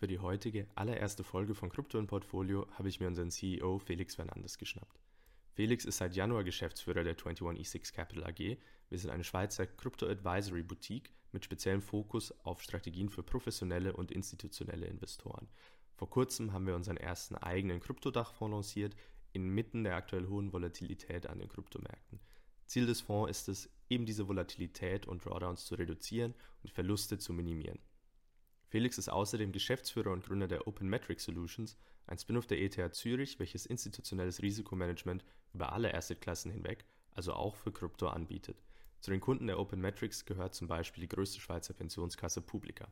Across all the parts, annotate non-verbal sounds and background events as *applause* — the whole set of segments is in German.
Für die heutige allererste Folge von Krypto und Portfolio habe ich mir unseren CEO Felix Fernandes geschnappt. Felix ist seit Januar Geschäftsführer der 21E6 Capital AG. Wir sind eine Schweizer Crypto Advisory Boutique mit speziellem Fokus auf Strategien für professionelle und institutionelle Investoren. Vor kurzem haben wir unseren ersten eigenen Kryptodachfonds lanciert, inmitten der aktuell hohen Volatilität an den Kryptomärkten. Ziel des Fonds ist es, eben diese Volatilität und Drawdowns zu reduzieren und Verluste zu minimieren. Felix ist außerdem Geschäftsführer und Gründer der Open Metric Solutions, ein Spin-off der ETH Zürich, welches institutionelles Risikomanagement über alle Assetklassen hinweg, also auch für Krypto anbietet. Zu den Kunden der Open Metrics gehört zum Beispiel die größte Schweizer Pensionskasse Publica.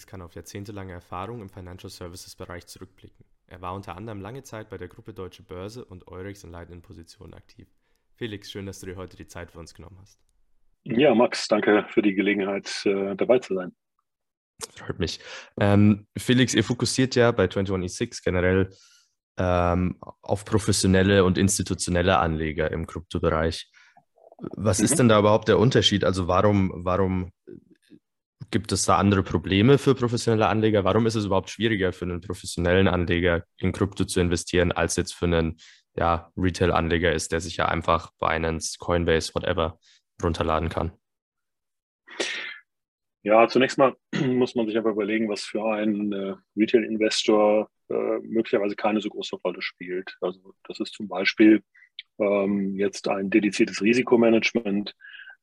Felix kann auf jahrzehntelange Erfahrung im Financial Services Bereich zurückblicken. Er war unter anderem lange Zeit bei der Gruppe Deutsche Börse und Eurex in leitenden Positionen aktiv. Felix, schön, dass du dir heute die Zeit für uns genommen hast. Ja, Max, danke für die Gelegenheit, äh, dabei zu sein. Freut mich. Ähm, Felix, ihr fokussiert ja bei 21E6 generell ähm, auf professionelle und institutionelle Anleger im Kryptobereich. Was mhm. ist denn da überhaupt der Unterschied? Also warum, warum gibt es da andere Probleme für professionelle Anleger? Warum ist es überhaupt schwieriger für einen professionellen Anleger in Krypto zu investieren, als jetzt für einen ja, Retail-Anleger ist, der sich ja einfach Binance, Coinbase, whatever runterladen kann? Ja, zunächst mal *clears throat* muss man sich aber überlegen, was für einen äh, Retail-Investor äh, möglicherweise keine so große Rolle spielt. Also das ist zum Beispiel ähm, jetzt ein dediziertes Risikomanagement.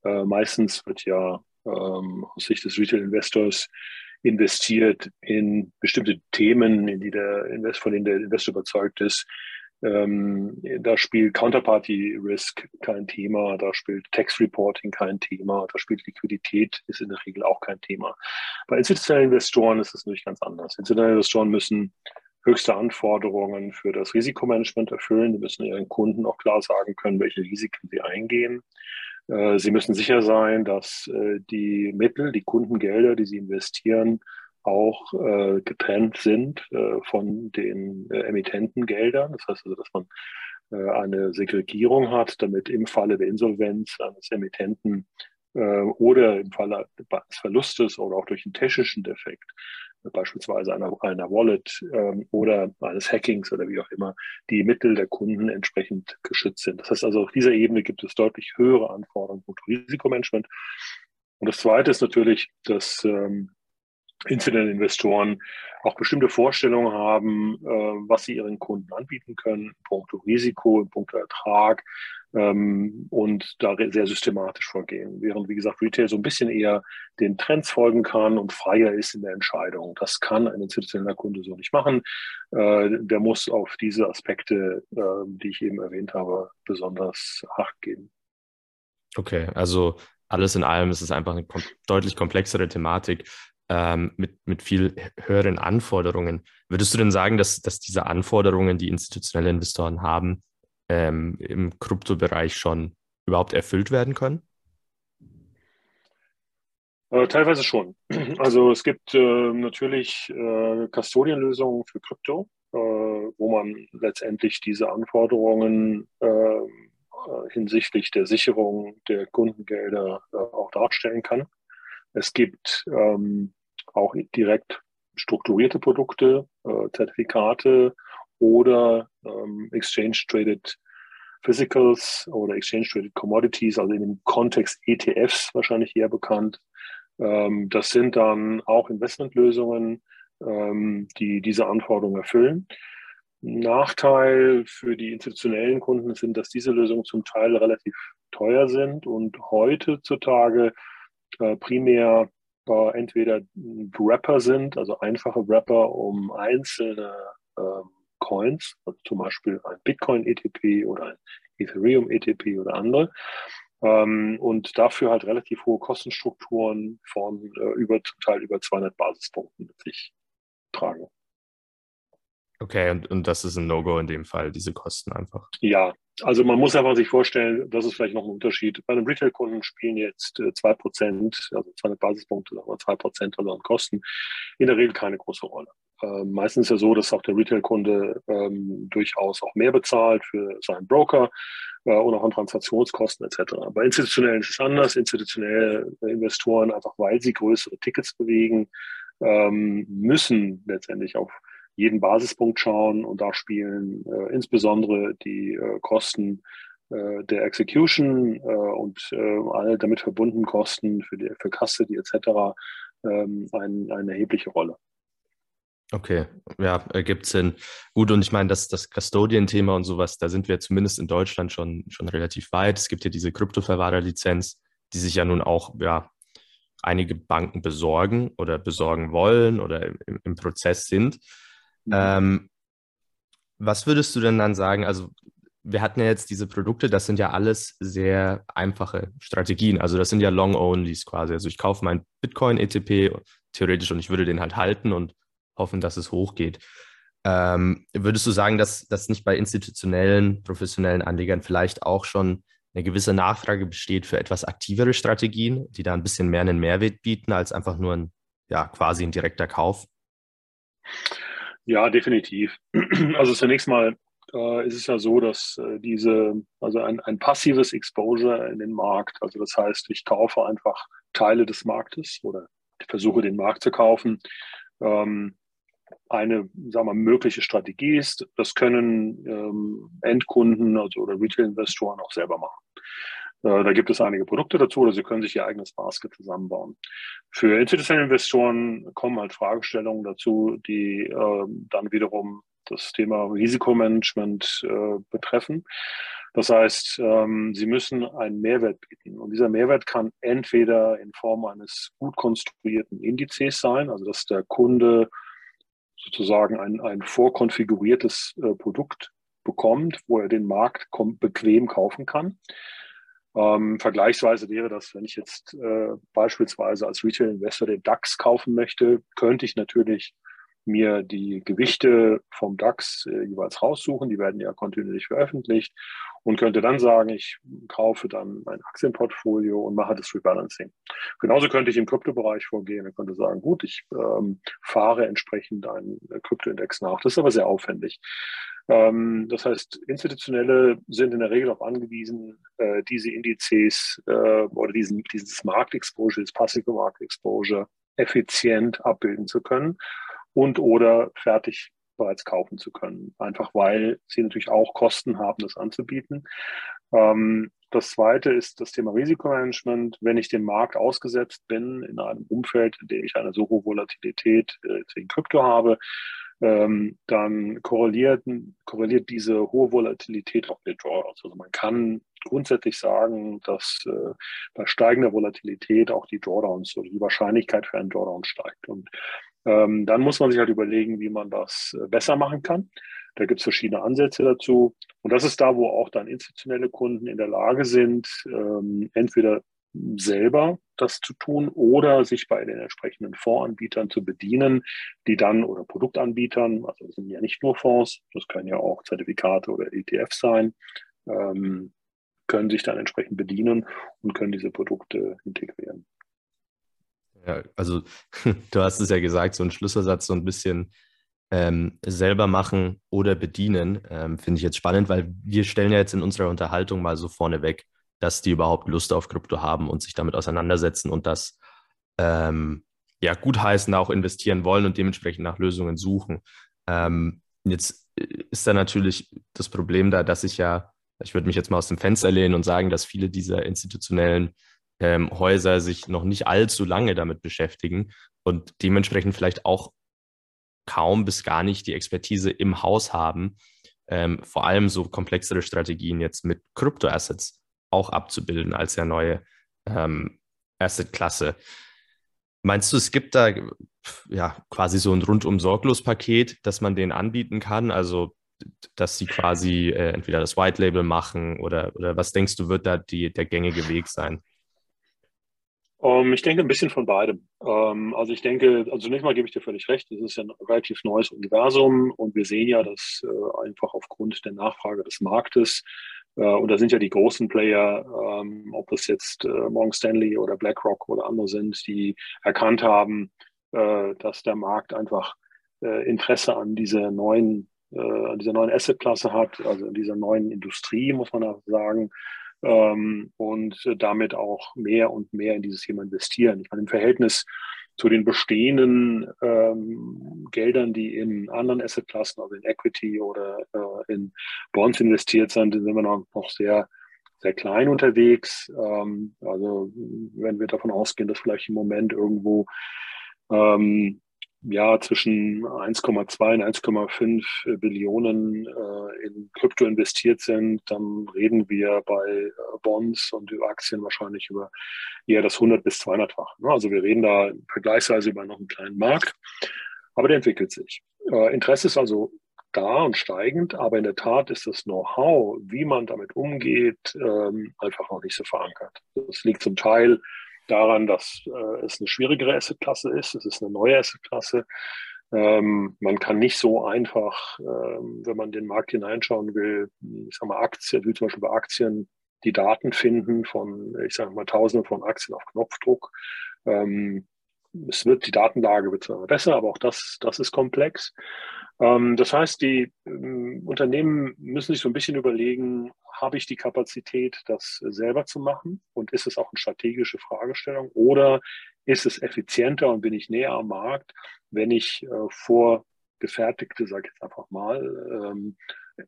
Äh, meistens wird ja ähm, aus Sicht des Retail-Investors investiert in bestimmte Themen, in die der Invest, von denen der Investor überzeugt ist. Ähm, da spielt Counterparty Risk kein Thema, da spielt Tax Reporting kein Thema, da spielt Liquidität ist in der Regel auch kein Thema. Bei institutionellen Investoren ist es natürlich ganz anders. Institutionelle Investoren müssen höchste Anforderungen für das Risikomanagement erfüllen. Die müssen ihren Kunden auch klar sagen können, welche Risiken sie eingehen. Äh, sie müssen sicher sein, dass äh, die Mittel, die Kundengelder, die Sie investieren, auch äh, getrennt sind von den Emittentengeldern. Das heißt also, dass man eine Segregierung hat, damit im Falle der Insolvenz eines Emittenten oder im Falle des Verlustes oder auch durch einen technischen Defekt beispielsweise einer, einer Wallet ähm, oder eines Hackings oder wie auch immer, die Mittel der Kunden entsprechend geschützt sind. Das heißt also, auf dieser Ebene gibt es deutlich höhere Anforderungen und Risikomanagement. Und das Zweite ist natürlich, dass ähm, Incident-Investoren auch bestimmte Vorstellungen haben, äh, was sie ihren Kunden anbieten können, in puncto Risiko, in puncto Ertrag ähm, und da sehr systematisch vorgehen. Während, wie gesagt, Retail so ein bisschen eher den Trends folgen kann und freier ist in der Entscheidung. Das kann ein institutioneller Kunde so nicht machen. Äh, der muss auf diese Aspekte, äh, die ich eben erwähnt habe, besonders Acht geben. Okay, also alles in allem ist es einfach eine kom deutlich komplexere Thematik ähm, mit, mit viel höheren Anforderungen. Würdest du denn sagen, dass, dass diese Anforderungen, die institutionelle Investoren haben, ähm, im Kryptobereich schon überhaupt erfüllt werden können? Äh, teilweise schon. *clears throat* Also es gibt äh, natürlich äh, Custodian-Lösungen für Krypto, äh, wo man letztendlich diese Anforderungen äh, hinsichtlich der Sicherung der Kundengelder äh, auch darstellen kann. Es gibt ähm, auch direkt strukturierte Produkte, Zertifikate, oder ähm, Exchange Traded Physicals oder Exchange Traded Commodities, also in dem Kontext ETFs wahrscheinlich eher bekannt. Ähm, das sind dann auch Investmentlösungen, ähm, die diese Anforderungen erfüllen. Nachteil für die institutionellen Kunden sind, dass diese Lösungen zum Teil relativ teuer sind und heutzutage äh, primär äh, entweder Wrapper sind, also einfache Wrapper, um einzelne ähm, Coins, also zum Beispiel ein Bitcoin-ETP oder ein Ethereum-ETP oder andere. Ähm, und dafür halt relativ hohe Kostenstrukturen von äh, über zum Teil über 200 Basispunkten mit sich tragen. Okay, und, und das ist ein No-Go in dem Fall, diese Kosten einfach. Ja, also man muss einfach sich vorstellen, das ist vielleicht noch ein Unterschied. Bei einem Retail-Kunden spielen jetzt äh, 2%, also 200 Basispunkte, aber 2% also an Kosten, in der Regel keine große Rolle. äh, meistens ist ja so, dass auch der Retail-Kunde ähm, durchaus auch mehr bezahlt für seinen Broker äh, und auch an Transaktionskosten etc. Bei institutionellen ist es anders. Institutionelle Investoren, einfach weil sie größere Tickets bewegen, ähm, müssen letztendlich auf jeden Basispunkt schauen und da spielen äh, insbesondere die äh, Kosten äh, der Execution äh, und äh, alle damit verbundenen Kosten für, die, für Custody etc. Ähm, ein, eine erhebliche Rolle. Okay, ja, ergibt Sinn. Gut, und ich meine, das, das Custodian-Thema und sowas, da sind wir zumindest in Deutschland schon, schon relativ weit. Es gibt ja diese Kryptoverwahrerlizenz, die sich ja nun auch ja, einige Banken besorgen oder besorgen wollen oder im, im Prozess sind. Mhm. Ähm, was würdest du denn dann sagen? Also, wir hatten ja jetzt diese Produkte, das sind ja alles sehr einfache Strategien. Also, das sind ja Long-Onlys quasi. Also, ich kaufe meinen Bitcoin-ETP theoretisch und ich würde den halt halten und hoffen, dass es hochgeht. Ähm, würdest du sagen, dass das nicht bei institutionellen, professionellen Anlegern vielleicht auch schon eine gewisse Nachfrage besteht für etwas aktivere Strategien, die da ein bisschen mehr einen Mehrwert bieten als einfach nur ein, ja, quasi ein direkter Kauf? Ja, definitiv. *clears throat* Also zunächst mal äh, ist es ja so, dass äh, diese, also ein, ein passives Exposure in den Markt, also das heißt, ich kaufe einfach Teile des Marktes oder versuche den Markt zu kaufen, ähm, eine sagen wir, mögliche Strategie ist. Das können ähm, Endkunden also, oder Retail-Investoren auch selber machen. Äh, da gibt es einige Produkte dazu oder sie können sich ihr eigenes Basket zusammenbauen. Für institutionelle Investoren kommen halt Fragestellungen dazu, die äh, dann wiederum das Thema Risikomanagement äh, betreffen. Das heißt, ähm, sie müssen einen Mehrwert bieten. Und dieser Mehrwert kann entweder in Form eines gut konstruierten Indizes sein, also dass der Kunde sozusagen ein, ein vorkonfiguriertes Produkt bekommt, wo er den Markt bequem kaufen kann. Ähm, vergleichsweise wäre das, wenn ich jetzt äh, beispielsweise als Retail-Investor den DAX kaufen möchte, könnte ich natürlich mir die Gewichte vom DAX äh, jeweils raussuchen. Die werden ja kontinuierlich veröffentlicht und könnte dann sagen, ich kaufe dann mein Aktienportfolio und mache das Rebalancing. Genauso könnte ich im Kryptobereich vorgehen. Ich könnte sagen, gut, ich ähm, fahre entsprechend einen Kryptoindex nach. Das ist aber sehr aufwendig. Ähm, das heißt, Institutionelle sind in der Regel auch angewiesen, äh, diese Indizes äh, oder diesen, dieses Marktexposure, das passive Marktexposure effizient abbilden zu können und oder fertig bereits kaufen zu können. Einfach weil sie natürlich auch Kosten haben, das anzubieten. Ähm, das zweite ist das Thema Risikomanagement. Wenn ich dem Markt ausgesetzt bin in einem Umfeld, in dem ich eine so hohe Volatilität äh, in Krypto habe, ähm, dann korreliert, korreliert diese hohe Volatilität auch mit Drawdowns. Also man kann grundsätzlich sagen, dass äh, bei steigender Volatilität auch die Drawdowns oder die Wahrscheinlichkeit für einen Drawdown steigt. Und ähm, dann muss man sich halt überlegen, wie man das äh, besser machen kann. Da gibt es verschiedene Ansätze dazu. Und das ist da, wo auch dann institutionelle Kunden in der Lage sind, ähm, entweder selber das zu tun oder sich bei den entsprechenden Fondsanbietern zu bedienen, die dann oder Produktanbietern, also das sind ja nicht nur Fonds, das können ja auch Zertifikate oder ETFs sein, ähm, können sich dann entsprechend bedienen und können diese Produkte integrieren. Ja, also *laughs* du hast es ja gesagt, so ein Schlüsselsatz, so ein bisschen ähm, selber machen oder bedienen, ähm, finde ich jetzt spannend, weil wir stellen ja jetzt in unserer Unterhaltung mal so vorneweg, dass die überhaupt Lust auf Krypto haben und sich damit auseinandersetzen und das ähm, ja gutheißen, auch investieren wollen und dementsprechend nach Lösungen suchen. Ähm, jetzt ist da natürlich das Problem da, dass ich ja, ich würde mich jetzt mal aus dem Fenster lehnen und sagen, dass viele dieser institutionellen ähm, Häuser sich noch nicht allzu lange damit beschäftigen und dementsprechend vielleicht auch kaum bis gar nicht die Expertise im Haus haben, ähm, vor allem so komplexere Strategien jetzt mit Kryptoassets auch abzubilden als ja neue ähm, Asset-Klasse. Meinst du, es gibt da ja quasi so ein rundum sorglos Paket, das man denen anbieten kann? Also, dass sie quasi äh, entweder das White Label machen oder, oder was denkst du, wird da die, der gängige Weg sein? Um, ähm, ich denke ein bisschen von beidem. Um, ähm, also ich denke, also zunächst mal gebe ich dir völlig recht, es ist ja ein relativ neues Universum und wir sehen ja, dass äh, einfach aufgrund der Nachfrage des Marktes, äh, und da sind ja die großen Player, ähm, ob das jetzt äh, Morgan Stanley oder BlackRock oder andere sind, die erkannt haben, dass der Markt einfach Interesse an dieser neuen, an dieser neuen Assetklasse hat, also in dieser neuen Industrie, muss man auch sagen, ähm, und damit auch mehr und mehr in dieses Thema investieren. Ich meine, im Verhältnis zu den bestehenden ähm, Geldern, die in anderen Assetklassen, also in Equity oder äh, in Bonds investiert sind, sind wir noch, noch sehr, sehr klein unterwegs. Ähm, also wenn wir davon ausgehen, dass vielleicht im Moment irgendwo ähm, ja zwischen 1,2 und 1,5 Billionen äh, in Krypto investiert sind, dann reden wir bei äh, Bonds und über Aktien wahrscheinlich über eher das 100 bis 200-fach. Ne? Also wir reden da vergleichsweise über noch einen kleinen Markt, aber der entwickelt sich. Äh, Interesse ist also da und steigend, aber in der Tat ist das Know-how, wie man damit umgeht, ähm, einfach noch nicht so verankert. Das liegt zum Teil daran, dass äh, es eine schwierigere Assetklasse ist. Es ist eine neue Assetklasse. Ähm, man kann nicht so einfach, ähm, wenn man den Markt hineinschauen will, ich sag mal Aktien, wie zum Beispiel bei Aktien, die Daten finden von, ich sage mal, Tausenden von Aktien auf Knopfdruck. Ähm, es wird, die Datenlage wird zwar besser, aber auch das, das ist komplex. Ähm, das heißt, die ähm, Unternehmen müssen sich so ein bisschen überlegen, habe ich die Kapazität, das selber zu machen? Und ist es auch eine strategische Fragestellung? Oder ist es effizienter und bin ich näher am Markt, wenn ich äh, vorgefertigte, sage ich jetzt einfach mal, ähm,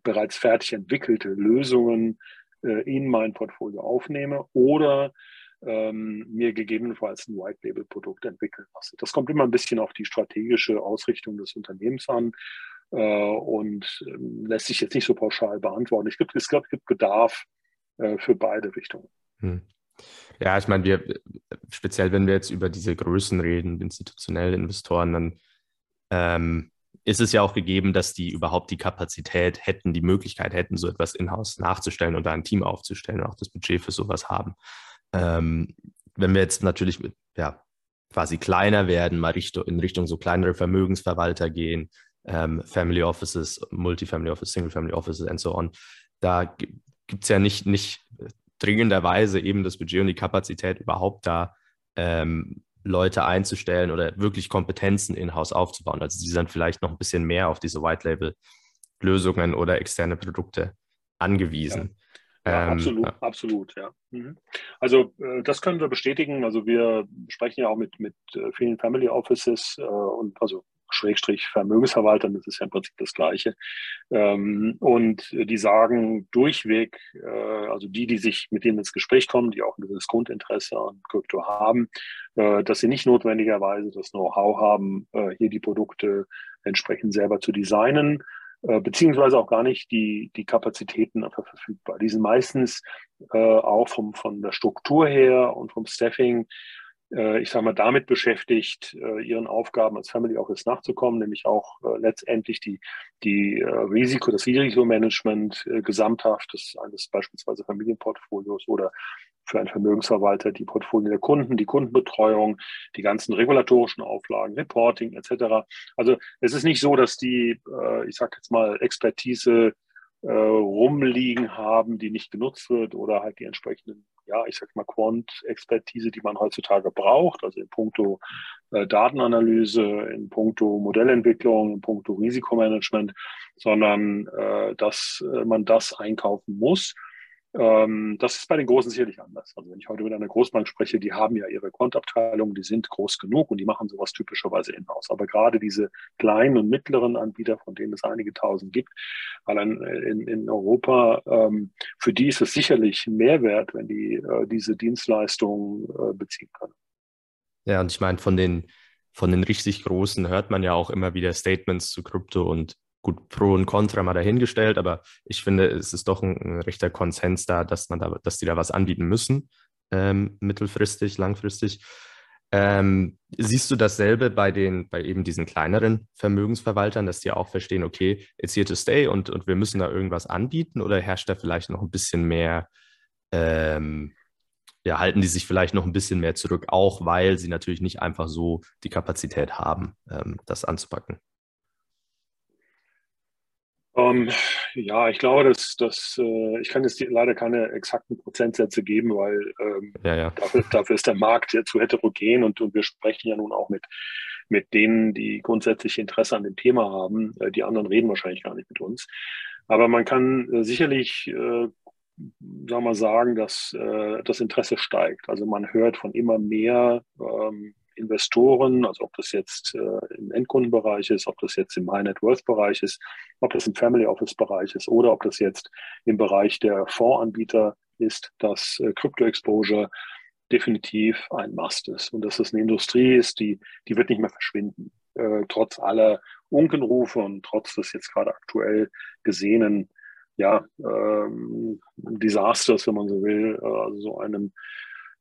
bereits fertig entwickelte Lösungen äh, in mein Portfolio aufnehme oder ähm, mir gegebenenfalls ein White Label Produkt entwickeln lasse. Das kommt immer ein bisschen auf die strategische Ausrichtung des Unternehmens an äh, und ähm, lässt sich jetzt nicht so pauschal beantworten. Ich glaube, es gibt Bedarf äh, für beide Richtungen. Hm. Ja, ich meine, wir, speziell wenn wir jetzt über diese Größen reden, institutionelle Investoren, dann ähm, ist es ja auch gegeben, dass die überhaupt die Kapazität hätten, die Möglichkeit hätten, so etwas in-house nachzustellen und da ein Team aufzustellen und auch das Budget für sowas haben. Ähm, wenn wir jetzt natürlich ja, quasi kleiner werden, mal Richtung, in Richtung so kleinere Vermögensverwalter gehen, ähm, Family Offices, Multifamily Office, Single Family Offices and so on, da gibt es ja nicht, nicht dringenderweise eben das Budget und die Kapazität überhaupt da ähm, Leute einzustellen oder wirklich Kompetenzen in-house aufzubauen. Also die sind vielleicht noch ein bisschen mehr auf diese White-Label-Lösungen oder externe Produkte angewiesen. Ja, ähm, absolut, ja. absolut, ja. Mhm. Also äh, das können wir bestätigen. Also wir sprechen ja auch mit, mit äh, vielen Family Offices äh, und also Schrägstrich Vermögensverwaltern, das ist ja im Prinzip das Gleiche. Ähm, und die sagen durchweg, äh, also die, die sich mit denen ins Gespräch kommen, die auch ein gewisses Grundinteresse an Krypto haben, äh, dass sie nicht notwendigerweise das Know-how haben, äh, hier die Produkte entsprechend selber zu designen, äh, beziehungsweise auch gar nicht die, die Kapazitäten einfach verfügbar. Die sind meistens äh, auch vom, von der Struktur her und vom Staffing, äh, ich sage mal, damit beschäftigt, äh, ihren Aufgaben als Family Office nachzukommen, nämlich auch äh, letztendlich die, die äh, Risiko, das Risikomanagement gesamthaft des eines beispielsweise Familienportfolios oder für einen Vermögensverwalter die Portfolien der Kunden, die Kundenbetreuung, die ganzen regulatorischen Auflagen, Reporting etc. Also es ist nicht so, dass die, äh, ich sage jetzt mal, Expertise äh, rumliegen haben, die nicht genutzt wird oder halt die entsprechenden, ja, ich sag mal Quant-Expertise, die man heutzutage braucht, also in puncto äh, Datenanalyse, in puncto Modellentwicklung, in puncto Risikomanagement, sondern dass man das einkaufen muss ähm, das ist bei den Großen sicherlich anders. Also wenn ich heute mit einer Großbank spreche, die haben ja ihre Quant-Abteilung, die sind groß genug und die machen sowas typischerweise in-house. Aber gerade diese kleinen und mittleren Anbieter, von denen es einige tausend gibt, allein in, in Europa, ähm, für die ist es sicherlich ein Mehrwert, wenn die äh, diese Dienstleistungen äh, beziehen können. Ja, und ich meine, von den, von den richtig Großen hört man ja auch immer wieder Statements zu Krypto und gut, Pro und Contra mal dahingestellt, aber ich finde, es ist doch ein, ein rechter Konsens da, dass man da, dass die da was anbieten müssen, ähm, mittelfristig, langfristig. Ähm, siehst du dasselbe bei den, bei eben diesen kleineren Vermögensverwaltern, dass die auch verstehen, okay, it's here to stay und, und wir müssen da irgendwas anbieten oder herrscht da vielleicht noch ein bisschen mehr, ähm, ja, halten die sich vielleicht noch ein bisschen mehr zurück, auch weil sie natürlich nicht einfach so die Kapazität haben, ähm, das anzupacken? Ähm, ja, ich glaube, dass, dass äh, ich kann jetzt leider keine exakten Prozentsätze geben, weil ähm, ja, ja. Dafür, dafür, ist der Markt ja zu heterogen und, und wir sprechen ja nun auch mit mit denen, die grundsätzlich Interesse an dem Thema haben. Äh, die anderen reden wahrscheinlich gar nicht mit uns. Aber man kann äh, sicherlich, äh, sagen wir mal sagen, dass äh, das Interesse steigt. Also man hört von immer mehr ähm, Investoren, also ob das jetzt äh, im Endkundenbereich ist, ob das jetzt im High Net Worth Bereich ist, ob das im Family Office Bereich ist oder ob das jetzt im Bereich der Fondsanbieter ist, dass äh, Crypto Exposure definitiv ein Must ist und dass das eine Industrie ist, die, die wird nicht mehr verschwinden, äh, trotz aller Unkenrufe und trotz des jetzt gerade aktuell gesehenen ja, ähm, Desasters, wenn man so will, also so einem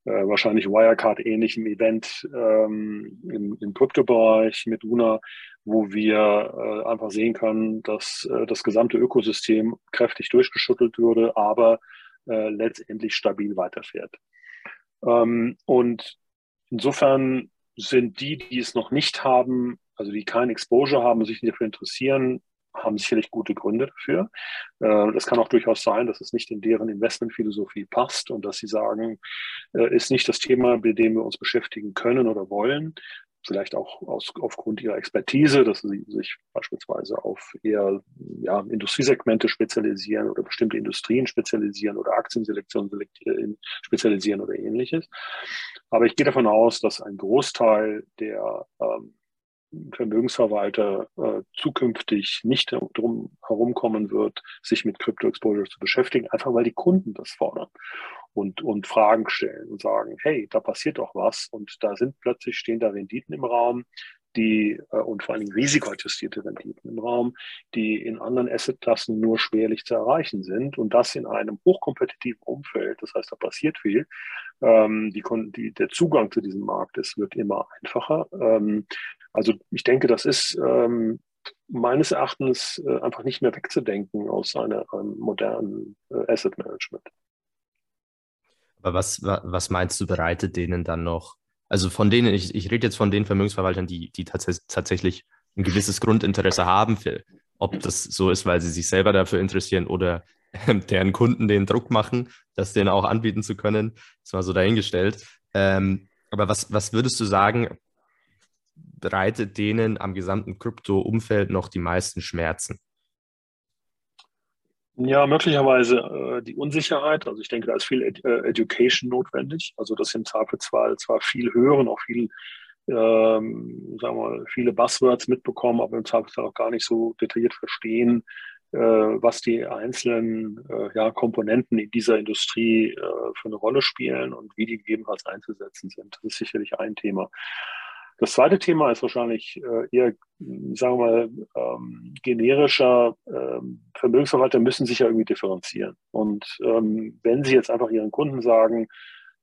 äh, wahrscheinlich Wirecard-ähnlichen Event ähm, im, im Kryptobereich mit UNA, wo wir äh, einfach sehen können, dass äh, das gesamte Ökosystem kräftig durchgeschüttelt würde, aber äh, letztendlich stabil weiterfährt. Ähm, und insofern sind die, die es noch nicht haben, also die kein Exposure haben sich dafür interessieren, haben sicherlich gute Gründe dafür. Äh, das kann auch durchaus sein, dass es nicht in deren Investmentphilosophie passt und dass sie sagen, äh, ist nicht das Thema, mit dem wir uns beschäftigen können oder wollen. Vielleicht auch aus, aufgrund ihrer Expertise, dass sie sich beispielsweise auf eher ja, Industriesegmente spezialisieren oder bestimmte Industrien spezialisieren oder Aktienselektion spezialisieren oder ähnliches. Aber ich gehe davon aus, dass ein Großteil der ähm, Vermögensverwalter äh, zukünftig nicht drum herumkommen wird, sich mit Crypto Exposure zu beschäftigen, einfach weil die Kunden das fordern und, und Fragen stellen und sagen, hey, da passiert doch was. Und da sind plötzlich stehen da Renditen im Raum, die äh, und vor allem risikoadjustierte Renditen im Raum, die in anderen Assetklassen nur schwerlich zu erreichen sind und das in einem hochkompetitiven Umfeld. Das heißt, da passiert viel. Ähm, die, die, der Zugang zu diesem Markt ist, wird immer einfacher. Ähm, also ich denke, das ist ähm, meines Erachtens äh, einfach nicht mehr wegzudenken aus einer ähm, modernen äh, Asset Management. Aber was, was meinst du, bereitet denen dann noch, also von denen, ich, ich rede jetzt von den Vermögensverwaltern, die, die tats tatsächlich ein gewisses Grundinteresse haben, für, ob das so ist, weil sie sich selber dafür interessieren oder *laughs* deren Kunden den Druck machen, das denen auch anbieten zu können. Das war so dahingestellt. Ähm, aber was, was würdest du sagen, bereitet denen am gesamten Krypto-Umfeld noch die meisten Schmerzen? Ja, möglicherweise äh, die Unsicherheit. Also ich denke, da ist viel Ed äh, Education notwendig. Also das im Zweifelsfall zwar viel hören, auch viel, ähm, sagen wir mal, viele Buzzwords mitbekommen, aber im Zweifelsfall auch gar nicht so detailliert verstehen, äh, was die einzelnen äh, ja, Komponenten in dieser Industrie äh, für eine Rolle spielen und wie die gegebenenfalls einzusetzen sind. Das ist sicherlich ein Thema. Das zweite Thema ist wahrscheinlich äh, eher, sagen wir mal, ähm, generischer. Ähm, Vermögensverwalter müssen sich ja irgendwie differenzieren. Und ähm, wenn sie jetzt einfach ihren Kunden sagen,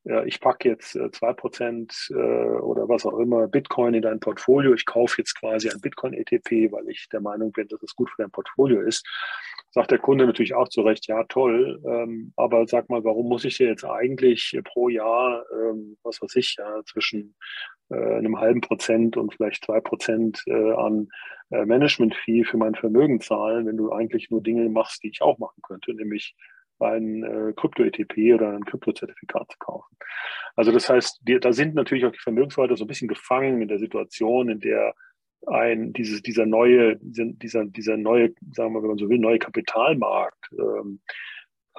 äh, ich packe jetzt äh, zwei Prozent äh, oder was auch immer Bitcoin in dein Portfolio, ich kaufe jetzt quasi ein Bitcoin-ETP, weil ich der Meinung bin, dass es gut für dein Portfolio ist, sagt der Kunde natürlich auch zu Recht, ja toll, ähm, aber sag mal, warum muss ich dir jetzt eigentlich pro Jahr, ähm, was weiß ich, ja, zwischen äh, einem halben Prozent und vielleicht zwei Prozent äh, an äh, Management-Fee für mein Vermögen zahlen, wenn du eigentlich nur Dinge machst, die ich auch machen könnte, nämlich ein äh, Krypto-ETP oder ein Krypto-Zertifikat zu kaufen. Also das heißt, die, da sind natürlich auch die Vermögensverwalter so ein bisschen gefangen in der Situation, in der ein dieses, dieser neue, dieser, dieser neue, sagen wir, wenn man so will, neue Kapitalmarkt ähm,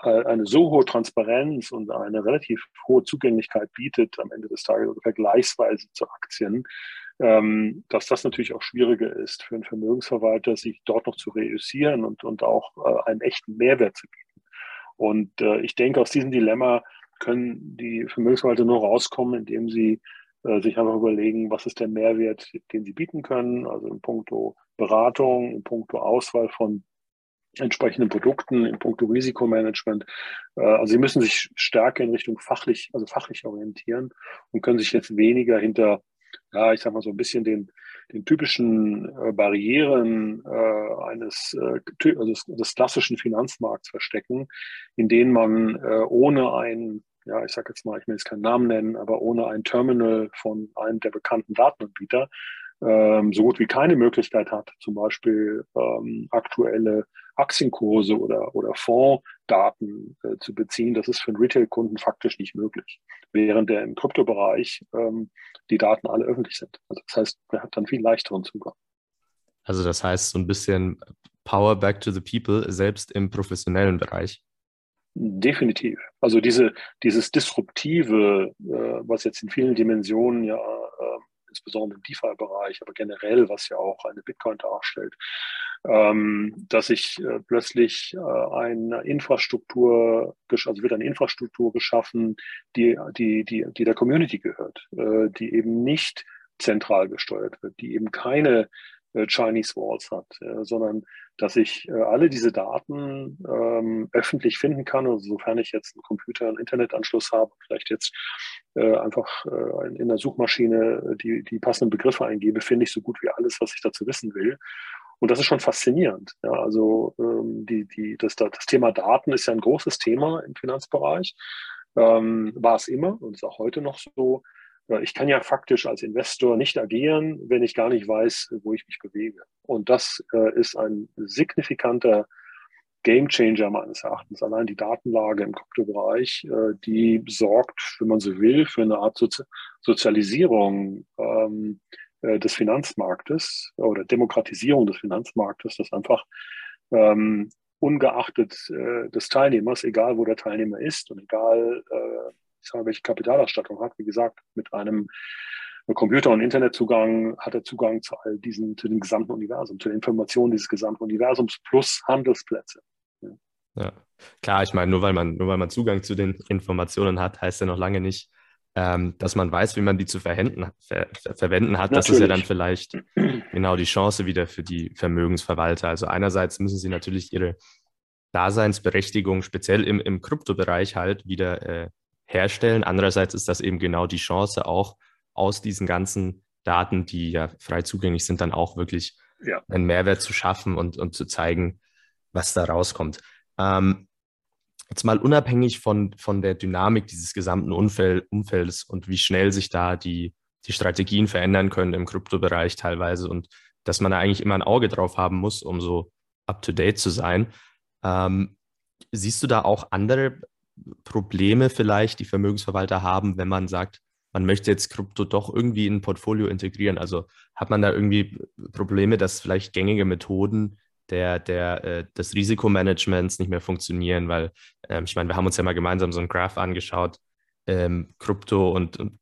äh, eine so hohe Transparenz und eine relativ hohe Zugänglichkeit bietet am Ende des Tages vergleichsweise zu Aktien, ähm, dass das natürlich auch schwieriger ist für einen Vermögensverwalter, sich dort noch zu reüssieren und, und auch äh, einen echten Mehrwert zu bieten. Und äh, ich denke, aus diesem Dilemma können die Vermögensverwalter nur rauskommen, indem sie sich einfach überlegen, was ist der Mehrwert, den sie bieten können, also in puncto Beratung, in puncto Auswahl von entsprechenden Produkten in puncto Risikomanagement. Äh, also sie müssen sich stärker in Richtung fachlich, also fachlich orientieren und können sich jetzt weniger hinter, ja, ich sag mal so ein bisschen den, den typischen äh, Barrieren äh, eines äh, also des, klassischen Finanzmarkts verstecken, in denen man äh, ohne ein, ja, ich sage jetzt mal, ich will jetzt keinen Namen nennen, aber ohne ein Terminal von einem der bekannten Datenanbieter ähm, so gut wie keine Möglichkeit hat, zum Beispiel ähm, aktuelle Aktienkurse oder, oder Fondsdaten äh, zu beziehen. Das ist für einen Retail-Kunden faktisch nicht möglich, während der im Kryptobereich ähm, die Daten alle öffentlich sind. Also das heißt, er hat dann viel leichteren Zugang. Also das heißt so ein bisschen Power back to the people, selbst im professionellen Bereich. Definitiv. Also diese, dieses Disruptive, äh, was jetzt in vielen Dimensionen ja äh, insbesondere im DeFi-Bereich, aber generell, was ja auch eine Bitcoin darstellt, ähm, dass ich äh, plötzlich äh, eine Infrastruktur, also wird eine Infrastruktur geschaffen, die, die, die, die der Community gehört, äh, die eben nicht zentral gesteuert wird, die eben keine Chinese Walls hat, äh, sondern dass ich äh, alle diese Daten ähm, öffentlich finden kann. Also sofern ich jetzt einen Computer, einen Internetanschluss habe, vielleicht jetzt äh, einfach äh, in der Suchmaschine die, die passenden Begriffe eingebe, finde ich so gut wie alles, was ich dazu wissen will. Und das ist schon faszinierend. Ja, also ähm, die, die, das, das Thema Daten ist ja ein großes Thema im Finanzbereich. Ähm, war es immer und ist auch heute noch so. Ich kann ja faktisch als Investor nicht agieren, wenn ich gar nicht weiß, wo ich mich bewege. Und das äh, ist ein signifikanter Gamechanger meines Erachtens. Allein die Datenlage im Kryptobereich, äh, die sorgt, wenn man so will, für eine Art Sozi Sozialisierung ähm, äh, des Finanzmarktes oder Demokratisierung des Finanzmarktes, dass einfach ähm, ungeachtet des Teilnehmers, egal wo der Teilnehmer ist und egal welche Kapitalausstattung hat. Wie gesagt, mit einem Computer- und Internetzugang hat er Zugang zu all diesen, zu dem gesamten Universum, zu den Informationen dieses gesamten Universums plus Handelsplätze. Ja. ja. Klar, ich meine, nur weil man, nur weil man Zugang zu den Informationen hat, heißt ja noch lange nicht, ähm, dass man weiß, wie man die zu verwenden, ver, verwenden hat. Natürlich. Das ist ja dann vielleicht genau die Chance wieder für die Vermögensverwalter. Also einerseits müssen sie natürlich ihre Daseinsberechtigung, speziell im, im Kryptobereich halt, wieder äh, herstellen. Andererseits ist das eben genau die Chance, auch aus diesen ganzen Daten, die ja frei zugänglich sind, dann auch wirklich ja. einen Mehrwert zu schaffen und, und zu zeigen, was da rauskommt. Ähm, jetzt mal unabhängig von, von der Dynamik dieses gesamten Umfeld, Umfeldes und wie schnell sich da die, die Strategien verändern können im Kryptobereich teilweise und dass man da eigentlich immer ein Auge drauf haben muss, um so up-to-date zu sein. Ähm, siehst du da auch andere Probleme vielleicht die Vermögensverwalter haben, wenn man sagt, man möchte jetzt Krypto doch irgendwie in ein Portfolio integrieren? Also hat man da irgendwie Probleme, dass vielleicht gängige Methoden der, der, äh, des Risikomanagements nicht mehr funktionieren? Weil ähm, ich meine, wir haben uns ja mal gemeinsam so einen Graph angeschaut. Ähm, Krypto und, und,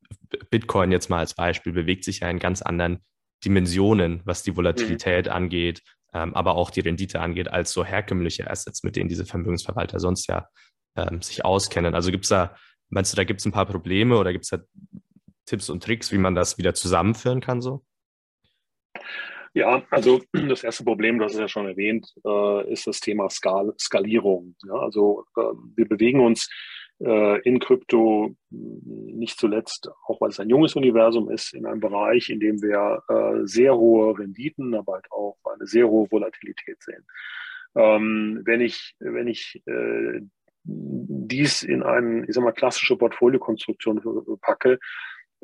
Bitcoin jetzt mal als Beispiel bewegt sich ja in ganz anderen Dimensionen, was die Volatilität mhm. angeht, ähm, aber auch die Rendite angeht, als so herkömmliche Assets, mit denen diese Vermögensverwalter sonst ja ähm, sich auskennen. Also gibt es da, meinst du, da gibt es ein paar Probleme oder gibt es da Tipps und Tricks, wie man das wieder zusammenführen kann so? Ja, also *clears throat* das erste Problem, das ist ja schon erwähnt, äh, ist das Thema Skal Skalierung. Ja, also äh, wir bewegen uns äh, in Krypto nicht zuletzt, auch weil es ein junges Universum ist, in einem Bereich, in dem wir äh, sehr hohe Renditen, aber halt auch eine sehr hohe Volatilität sehen. Ähm, wenn ich, wenn ich äh, dies in eine, ich sag mal, klassische Portfoliokonstruktion packe,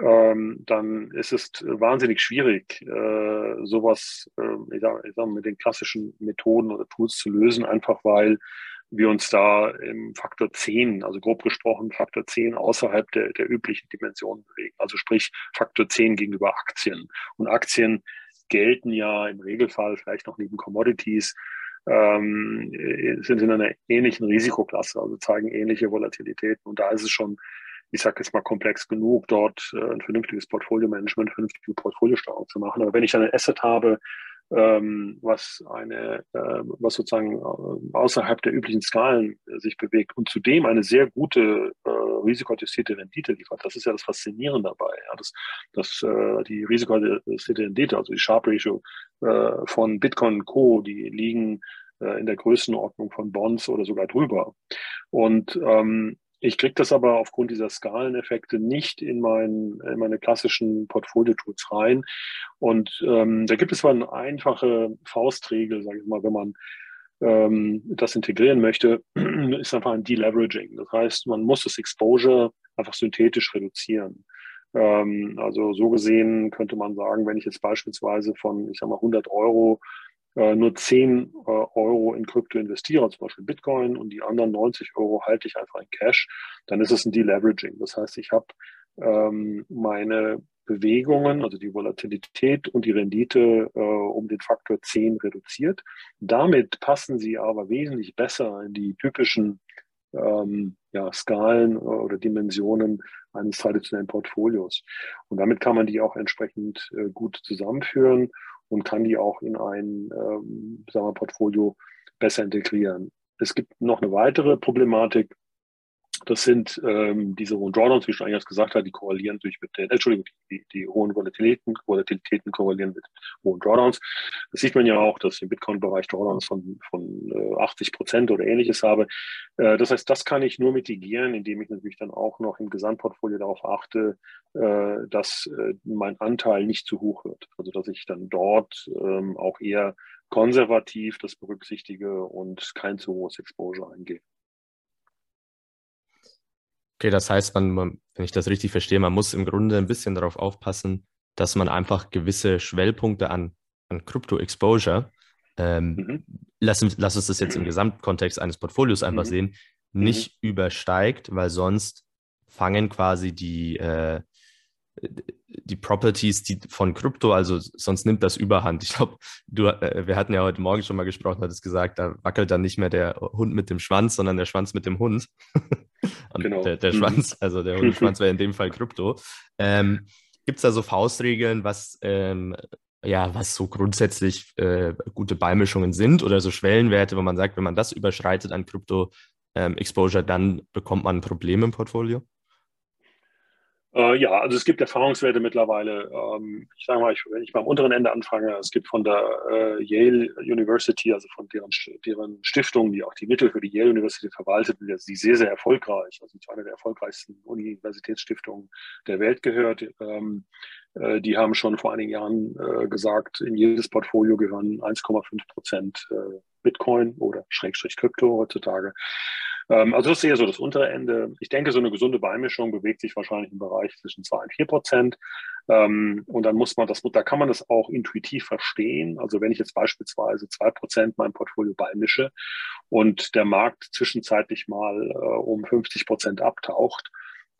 ähm, dann ist es wahnsinnig schwierig, äh, sowas, äh, ich sag, ich sag, mit den klassischen Methoden oder Tools zu lösen, einfach weil wir uns da im Faktor 10, also grob gesprochen Faktor 10 außerhalb der, der üblichen Dimensionen bewegen. Also sprich Faktor 10 gegenüber Aktien. Und Aktien gelten ja im Regelfall vielleicht noch neben Commodities ähm, sind in einer ähnlichen Risikoklasse, also zeigen ähnliche Volatilitäten. Und da ist es schon, ich sage jetzt mal, komplex genug, dort äh, ein vernünftiges Portfolio-Management, vernünftige Portfoliosteuerung zu machen. Aber wenn ich dann ein Asset habe, ähm, was eine, äh, was sozusagen äh, außerhalb der üblichen Skalen äh, sich bewegt und zudem eine sehr gute äh, risikoadjustierte Rendite liefert. Das ist ja das Faszinierende dabei. Ja, dass, dass äh, die risikoadjustierte Rendite, also die Sharp Ratio äh, von Bitcoin Co., die liegen äh, in der Größenordnung von Bonds oder sogar drüber. Und ähm, ich kriege das aber aufgrund dieser Skaleneffekte nicht in, mein, in meine klassischen Portfolio-Tools rein. Und ähm, da gibt es zwar eine einfache Faustregel, sage ich mal, wenn man ähm, das integrieren möchte, *clears throat* ist einfach ein Deleveraging. Das heißt, man muss das Exposure einfach synthetisch reduzieren. Ähm, also so gesehen könnte man sagen, wenn ich jetzt beispielsweise von, ich sag mal, 100 Euro nur 10 äh, Euro in Krypto investiere, zum Beispiel Bitcoin, und die anderen 90 Euro halte ich einfach in Cash, dann ist es ein Deleveraging. Das heißt, ich habe ähm, meine Bewegungen, also die Volatilität und die Rendite äh, um den Faktor 10 reduziert. Damit passen sie aber wesentlich besser in die typischen ähm, ja, Skalen oder Dimensionen eines traditionellen Portfolios. Und damit kann man die auch entsprechend äh, gut zusammenführen und kann die auch in ein ähm, sagen wir, Portfolio besser integrieren. Es gibt noch eine weitere Problematik, das sind ähm, diese hohen Drawdowns, wie ich schon eingangs gesagt habe, die korrelieren durch mit den, Entschuldigung, die, die hohen Volatilitäten, Volatilitäten korrelieren mit hohen Drawdowns. Das sieht man ja auch, dass ich im Bitcoin-Bereich Drawdowns von, von äh, 80 Prozent oder ähnliches habe. Äh, das heißt, das kann ich nur mitigieren, indem ich natürlich dann auch noch im Gesamtportfolio darauf achte, äh, dass äh, mein Anteil nicht zu hoch wird. Also dass ich dann dort ähm, auch eher konservativ das berücksichtige und kein zu hohes Exposure eingehe. Okay, das heißt, man, man, wenn ich das richtig verstehe, man muss im Grunde ein bisschen darauf aufpassen, dass man einfach gewisse Schwellpunkte an, an Krypto-Exposure, ähm, mhm. lass, lass uns das jetzt im Gesamtkontext eines Portfolios einfach mhm. sehen, nicht mhm. übersteigt, weil sonst fangen quasi die, äh, die Properties die von Krypto, also sonst nimmt das Überhand. Ich glaube, du, äh, wir hatten ja heute Morgen schon mal gesprochen, hat es gesagt, da wackelt dann nicht mehr der Hund mit dem Schwanz, sondern der Schwanz mit dem Hund. *laughs* Und genau. der, der mhm. Schwanz, also der Hundeschwanz wäre in dem Fall Krypto. Ähm, Gibt es da so Faustregeln, was ähm, ja, was so grundsätzlich äh, gute Beimischungen sind oder so Schwellenwerte, wo man sagt, wenn man das überschreitet an Krypto-Exposure, ähm, dann bekommt man ein Problem im Portfolio? Äh, ja, also es gibt Erfahrungswerte mittlerweile. Ähm, ich sage mal, ich, wenn ich beim unteren Ende anfange, es gibt von der äh, Yale University, also von deren, deren Stiftung, die auch die Mittel für die Yale University verwaltet, die sehr, sehr erfolgreich, also zu einer der erfolgreichsten Universitätsstiftungen der Welt gehört. Ähm, äh, die haben schon vor einigen Jahren äh, gesagt, in jedes Portfolio gehören 1,5 Prozent äh, Bitcoin oder Schrägstrich Krypto heutzutage. Ähm, also das ist eher so das untere Ende. Ich denke, so eine gesunde Beimischung bewegt sich wahrscheinlich im Bereich zwischen zwei und vier Prozent. Ähm, und dann muss man das, da kann man das auch intuitiv verstehen. Also wenn ich jetzt beispielsweise zwei Prozent mein Portfolio beimische und der Markt zwischenzeitlich mal äh, um 50 Prozent abtaucht,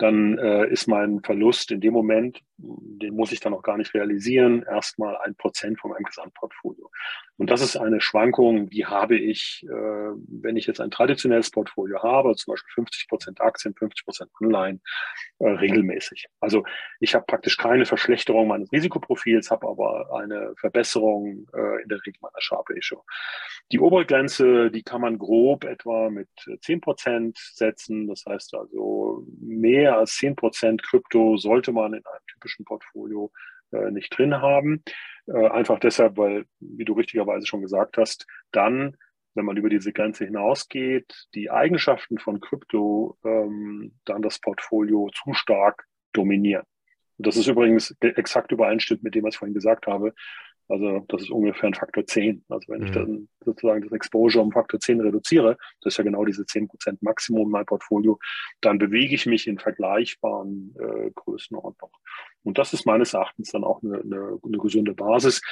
dann äh, ist mein Verlust in dem Moment, den muss ich dann auch gar nicht realisieren, erstmal ein Prozent von meinem Gesamtportfolio. Und das ist eine Schwankung, die habe ich, äh, wenn ich jetzt ein traditionelles Portfolio habe, zum Beispiel 50 Prozent Aktien, 50 Prozent Online, äh, regelmäßig. Also ich habe praktisch keine Verschlechterung meines Risikoprofils, habe aber eine Verbesserung äh, in der Regel meiner Sharp Ratio. Die Obergrenze, die kann man grob etwa mit 10 Prozent setzen. Das heißt also, mehr als 10 Prozent Krypto sollte man in einem typischen Portfolio äh, nicht drin haben. Äh, einfach deshalb, weil, wie du richtigerweise schon gesagt hast, dann, wenn man über diese Grenze hinausgeht, die Eigenschaften von Krypto ähm, dann das Portfolio zu stark dominieren. Und das ist übrigens exakt übereinstimmt mit dem, was ich vorhin gesagt habe. Also das ist ungefähr ein Faktor 10. Also wenn mhm. ich dann sozusagen das Exposure um Faktor 10 reduziere, das ist ja genau diese 10% Maximum in meinem Portfolio, dann bewege ich mich in vergleichbaren äh, Größenordnungen. Und das ist meines Erachtens dann auch eine, eine, eine gesunde Basis.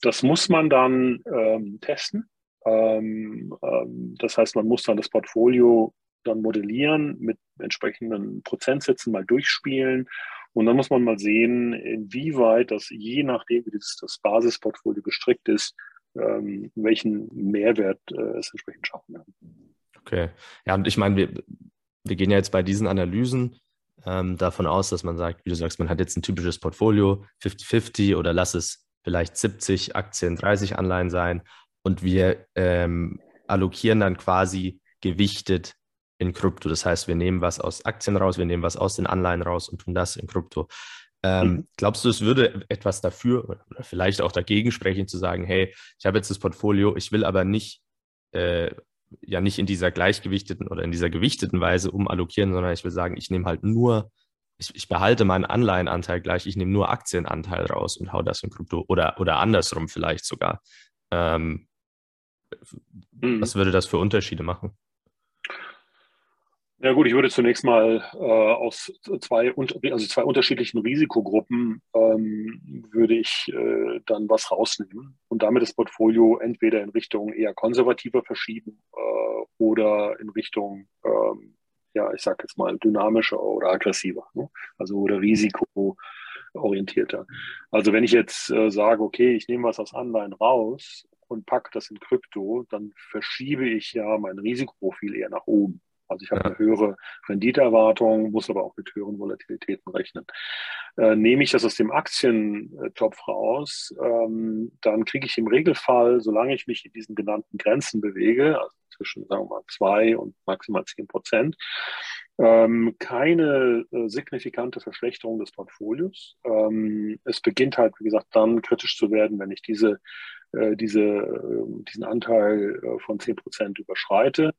Das muss man dann ähm, testen. Ähm, ähm, das heißt, man muss dann das Portfolio dann modellieren, mit entsprechenden Prozentsätzen mal durchspielen und dann muss man mal sehen, inwieweit das, je nachdem, wie das, das Basisportfolio gestrickt ist, ähm, welchen Mehrwert äh, es entsprechend schaffen kann. Okay. Ja, und ich meine, wir, wir gehen ja jetzt bei diesen Analysen ähm, davon aus, dass man sagt, wie du sagst, man hat jetzt ein typisches Portfolio, 50-50 oder lass es vielleicht 70 Aktien, 30 Anleihen sein und wir ähm, allokieren dann quasi gewichtet in Krypto. Das heißt, wir nehmen was aus Aktien raus, wir nehmen was aus den Anleihen raus und tun das in Krypto. Ähm, mhm. Glaubst du, es würde etwas dafür oder vielleicht auch dagegen sprechen, zu sagen, hey, ich habe jetzt das Portfolio, ich will aber nicht, äh, ja nicht in dieser gleichgewichteten oder in dieser gewichteten Weise umallokieren, sondern ich will sagen, ich nehme halt nur, ich, ich behalte meinen Anleihenanteil gleich, ich nehme nur Aktienanteil raus und hau das in Krypto oder, oder andersrum vielleicht sogar. Ähm, mhm. Was würde das für Unterschiede machen? Ja gut, ich würde zunächst mal äh, aus zwei, also zwei unterschiedlichen Risikogruppen ähm, würde ich äh, dann was rausnehmen und damit das Portfolio entweder in Richtung eher konservativer verschieben äh, oder in Richtung, ähm, ja, ich sage jetzt mal dynamischer oder aggressiver, ne? also oder risikoorientierter. Also wenn ich jetzt äh, sage, okay, ich nehme was aus Anleihen raus und packe das in Krypto, dann verschiebe ich ja mein Risikoprofil eher nach oben. Also ich habe ja. eine höhere Renditeerwartung, muss aber auch mit höheren Volatilitäten rechnen. Äh, nehme ich das aus dem Aktientopf raus, ähm, dann kriege ich im Regelfall, solange ich mich in diesen genannten Grenzen bewege, also zwischen, sagen wir mal, zwei und maximal zehn Prozent, ähm, keine äh, signifikante Verschlechterung des Portfolios. Ähm, es beginnt halt, wie gesagt, dann kritisch zu werden, wenn ich diese, äh, diese, äh, diesen Anteil äh, von zehn Prozent überschreite.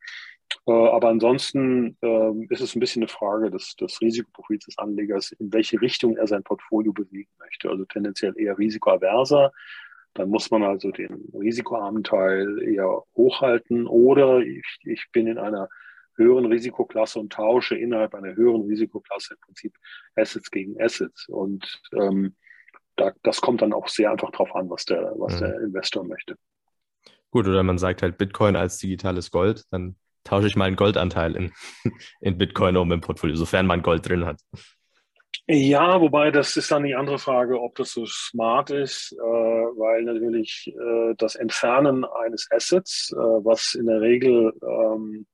Äh, aber ansonsten äh, ist es ein bisschen eine Frage des, des Risikoprofils des Anlegers, in welche Richtung er sein Portfolio bewegen möchte. Also tendenziell eher risikoaverser. Dann muss man also den risikoarmen Teil eher hochhalten. Oder ich, ich bin in einer höheren Risikoklasse und tausche innerhalb einer höheren Risikoklasse im Prinzip Assets gegen Assets. Und ähm, da, das kommt dann auch sehr einfach drauf an, was der, was mhm. der Investor möchte. Gut, oder man sagt halt Bitcoin als digitales Gold, dann tausche ich meinen Goldanteil in, *laughs* in Bitcoin um im Portfolio, sofern man Gold drin hat. Ja, wobei das ist dann die andere Frage, ob das so smart ist, äh, weil natürlich äh, das Entfernen eines Assets, äh, was in der Regel ähm,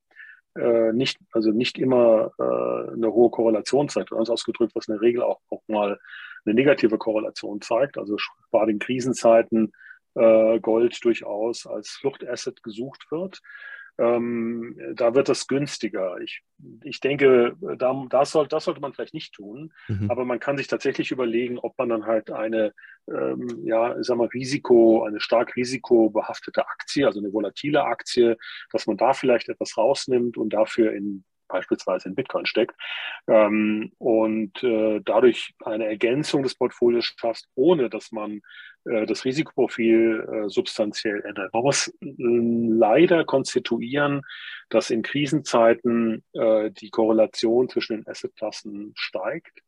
äh, nicht, also nicht immer äh, eine hohe Korrelation zeigt, anders ausgedrückt, was in der Regel auch, auch mal eine negative Korrelation zeigt. Also gerade in Krisenzeiten äh, Gold durchaus als Fluchtasset gesucht wird ähm, da wird es günstiger. Ich, ich denke, da, das, soll, das sollte man vielleicht nicht tun, mhm. aber man kann sich tatsächlich überlegen, ob man dann halt eine, ähm, ja, ich sag mal, Risiko, eine stark risikobehaftete Aktie, also eine volatile Aktie, dass man da vielleicht etwas rausnimmt und dafür in beispielsweise in Bitcoin steckt ähm, und äh, dadurch eine Ergänzung des Portfolios schafft, ohne dass man das Risikoprofil äh, substanziell ändert. Man muss äh, leider konstituieren, dass in Krisenzeiten äh, die Korrelation zwischen den Assetklassen steigt.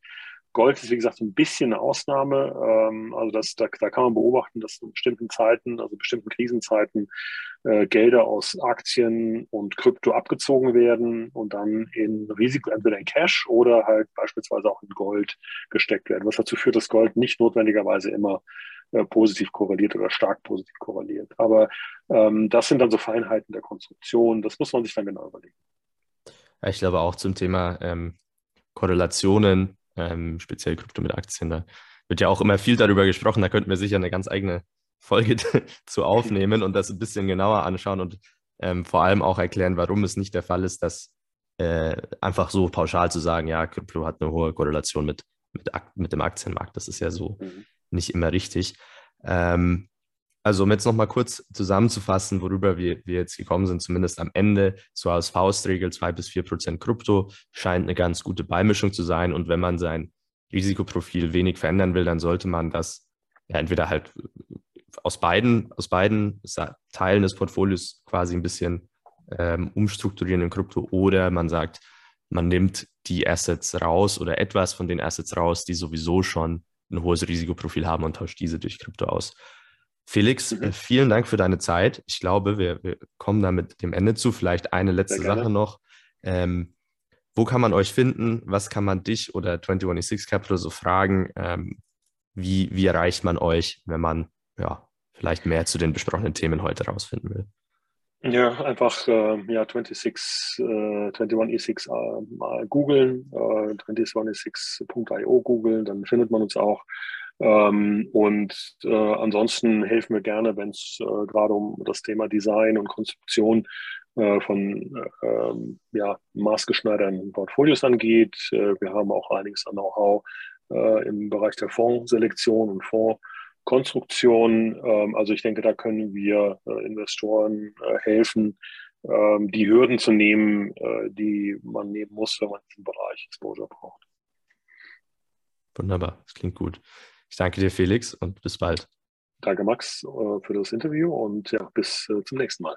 Gold ist, wie gesagt, ein bisschen eine Ausnahme. Ähm, also das, da, da, kann man beobachten, dass in bestimmten Zeiten, also bestimmten Krisenzeiten, äh, Gelder aus Aktien und Krypto abgezogen werden und dann in Risiko, entweder in Cash oder halt beispielsweise auch in Gold gesteckt werden, was dazu führt, dass Gold nicht notwendigerweise immer äh, positiv korreliert oder stark positiv korreliert. Aber ähm, das sind dann so Feinheiten der Konstruktion, das muss man sich dann genau überlegen. Ja, ich glaube auch zum Thema ähm, Korrelationen ähm, speziell Krypto mit Aktien. Da wird ja auch immer viel darüber gesprochen. Da könnten wir sicher eine ganz eigene Folge *laughs* zu aufnehmen und das ein bisschen genauer anschauen und ähm, vor allem auch erklären, warum es nicht der Fall ist, dass äh, einfach so pauschal zu sagen, ja, Krypto hat eine hohe Korrelation mit, mit, mit dem Aktienmarkt. Das ist ja so mhm. Nicht immer richtig. Ähm, also um jetzt nochmal kurz zusammenzufassen, worüber wir, wir jetzt gekommen sind, zumindest am Ende, so als Faustregel 2 bis 4 Prozent Krypto scheint eine ganz gute Beimischung zu sein. Und wenn man sein Risikoprofil wenig verändern will, dann sollte man das ja, entweder halt aus beiden, aus beiden Teilen des Portfolios quasi ein bisschen ähm, umstrukturieren in Krypto oder man sagt, man nimmt die Assets raus oder etwas von den Assets raus, die sowieso schon ein hohes Risikoprofil haben und tauscht diese durch Krypto aus. Felix, mhm. Äh, vielen Dank für deine Zeit. Ich glaube, wir, wir, kommen da mit dem Ende zu. Vielleicht eine letzte Sache noch. Ähm, wo kann man euch finden? Was kann man dich oder 2106 Capital so fragen? Ähm, wie, wie erreicht man euch, wenn man ja, vielleicht mehr zu den besprochenen Themen heute rausfinden will? Ja, einfach äh, ja, 26, äh, 21E6 äh, mal googeln, äh, 21E6.io googeln, dann findet man uns auch. Ähm, und äh, ansonsten helfen wir gerne, wenn es äh, gerade um das Thema Design und Konstruktion äh, von ähm, ja, maßgeschneiderten Portfolios angeht. Äh, wir haben auch einiges an Know-how äh, im Bereich der Fondsselektion und Fondskonstruktion. Ähm, also ich denke, da können wir äh, Investoren helfen, ähm, die Hürden zu nehmen, die man nehmen muss, wenn man diesen Bereich Exposure braucht. Wunderbar, das klingt gut. Ich danke dir, Felix, und bis bald. Danke, Max, äh, für das Interview und ja, bis äh, zum nächsten Mal.